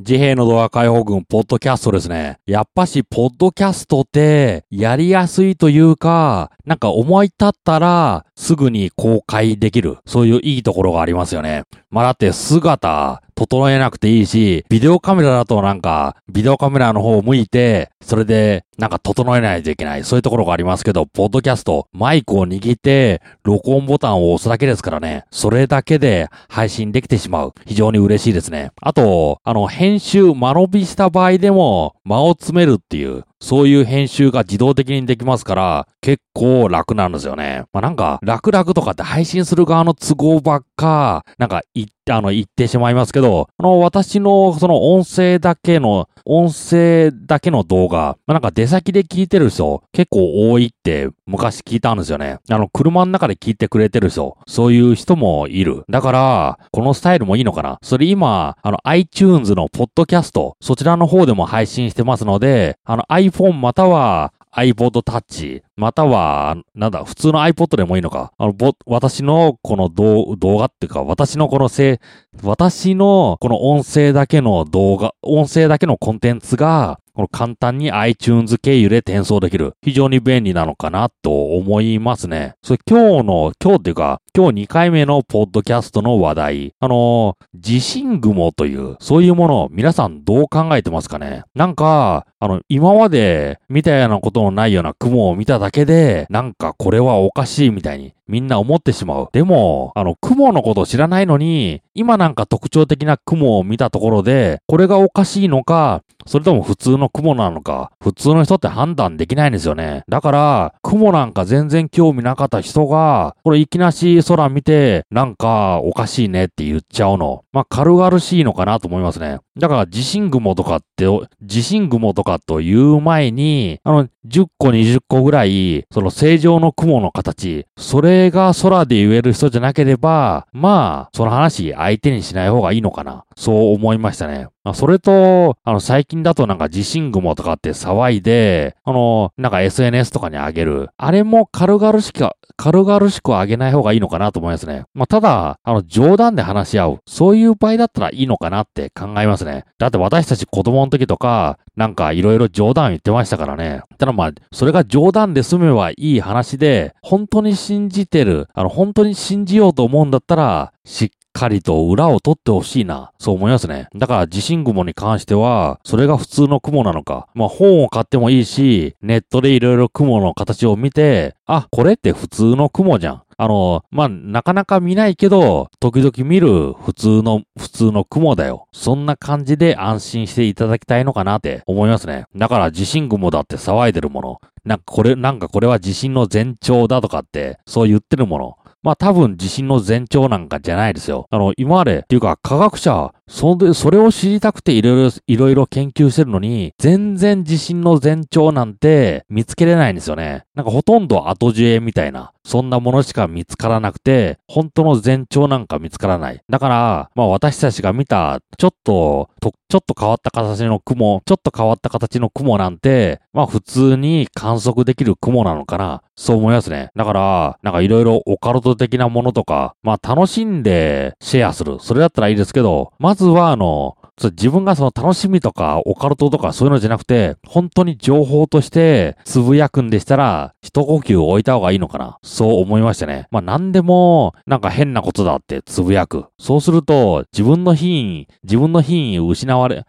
自閉の動画解放軍、ポッドキャストですね。やっぱし、ポッドキャストって、やりやすいというか、なんか思い立ったら、すぐに公開できる。そういういいところがありますよね。まあ、だって姿、整えなくていいし、ビデオカメラだとなんか、ビデオカメラの方を向いて、それで、なんか整えないといけない。そういうところがありますけど、ポッドキャスト、マイクを握って、録音ボタンを押すだけですからね。それだけで配信できてしまう。非常に嬉しいですね。あと、あの、編集、間延びした場合でも、間を詰めるっていう、そういう編集が自動的にできますから、結構楽なんですよね。まあ、なんか、楽々とかって配信する側の都合ばっか、なんか言って、あの、言ってしまいますけど、あの、私のその音声だけの、音声だけの動画、まあ、なんか出先で聞いてる人結構多いって昔聞いたんですよね。あの、車の中で聞いてくれてる人、そういう人もいる。だから、このスタイルもいいのかな。それ今、あの、iTunes のポッドキャスト、そちらの方でも配信してますので、あの、iPhone または iPod Touch、または、なんだ、普通の iPod でもいいのか。あの、ぼ、私のこの動画っていうか、私のこのせ私のこの音声だけの動画、音声だけのコンテンツが、この簡単に iTunes 経由で転送できる。非常に便利なのかなと思いますね。それ今日の、今日っていうか、今日2回目のポッドキャストの話題。あの地震雲という、そういうものを皆さんどう考えてますかねなんか、あの、今まで見たようなことのないような雲を見ただけで、なんかこれはおかしいみたいにみんな思ってしまう。でも、あの、雲のこと知らないのに、今なんか特徴的な雲を見たところで、これがおかしいのか、それとも普通の雲なのか、普通の人って判断できないんですよね。だから、雲なんか全然興味なかった人が、これいきなし空見て、なんかおかしいねって言っちゃうの。まあ、軽々しいのかなと思いますね。だから、地震雲とかって、地震雲とかという前に、あの、10個20個ぐらい、その正常の雲の形、それが空で言える人じゃなければ、まあ、その話相手にしない方がいいのかな。そう思いましたね。それと、あの、最近だとなんか地震雲とかって騒いで、あの、なんか SNS とかにあげる。あれも軽々しく、軽々しくあげない方がいいのかなと思いますね。まあ、ただ、あの、冗談で話し合う。そういう場合だったらいいのかなって考えますね。だって私たち子供の時とか、なんかいろいろ冗談言ってましたからね。ただまあ、それが冗談で済めばいい話で、本当に信じてる、あの、本当に信じようと思うんだったら、しっかりと裏を取ってほしいな。そう思いますね。だから地震雲に関しては、それが普通の雲なのか。まあ本を買ってもいいし、ネットでいろいろ雲の形を見て、あ、これって普通の雲じゃん。あの、まあ、なかなか見ないけど、時々見る普通の、普通の雲だよ。そんな感じで安心していただきたいのかなって思いますね。だから地震雲だって騒いでるもの。なんかこれ、なんかこれは地震の前兆だとかって、そう言ってるもの。まあ多分地震の前兆なんかじゃないですよ。あの、今まで、っていうか科学者、そで、それを知りたくていろいろ、いろいろ研究してるのに、全然地震の前兆なんて見つけれないんですよね。なんかほとんど後知恵みたいな、そんなものしか見つからなくて、本当の前兆なんか見つからない。だから、まあ私たちが見た、ちょっと、とちょっと変わった形の雲、ちょっと変わった形の雲なんて、まあ普通に観測できる雲なのかな。そう思いますね。だから、なんかいろいろオカルト的なものとか、まあ楽しんでシェアする。それだったらいいですけど、まずはあの、そう自分がその楽しみとかオカルトとかそういうのじゃなくて、本当に情報としてつぶやくんでしたら、一呼吸置いた方がいいのかな。そう思いましたね。まあ何でも、なんか変なことだってつぶやく。そうすると、自分の品位、自分の品位失われ、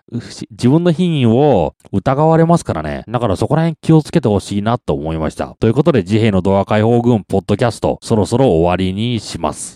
自分の品位を疑われますからね。だからそこら辺気をつけてほしいなと思いました。ということで、自閉のドア解放軍ポッドキャスト、そろそろ終わりにします。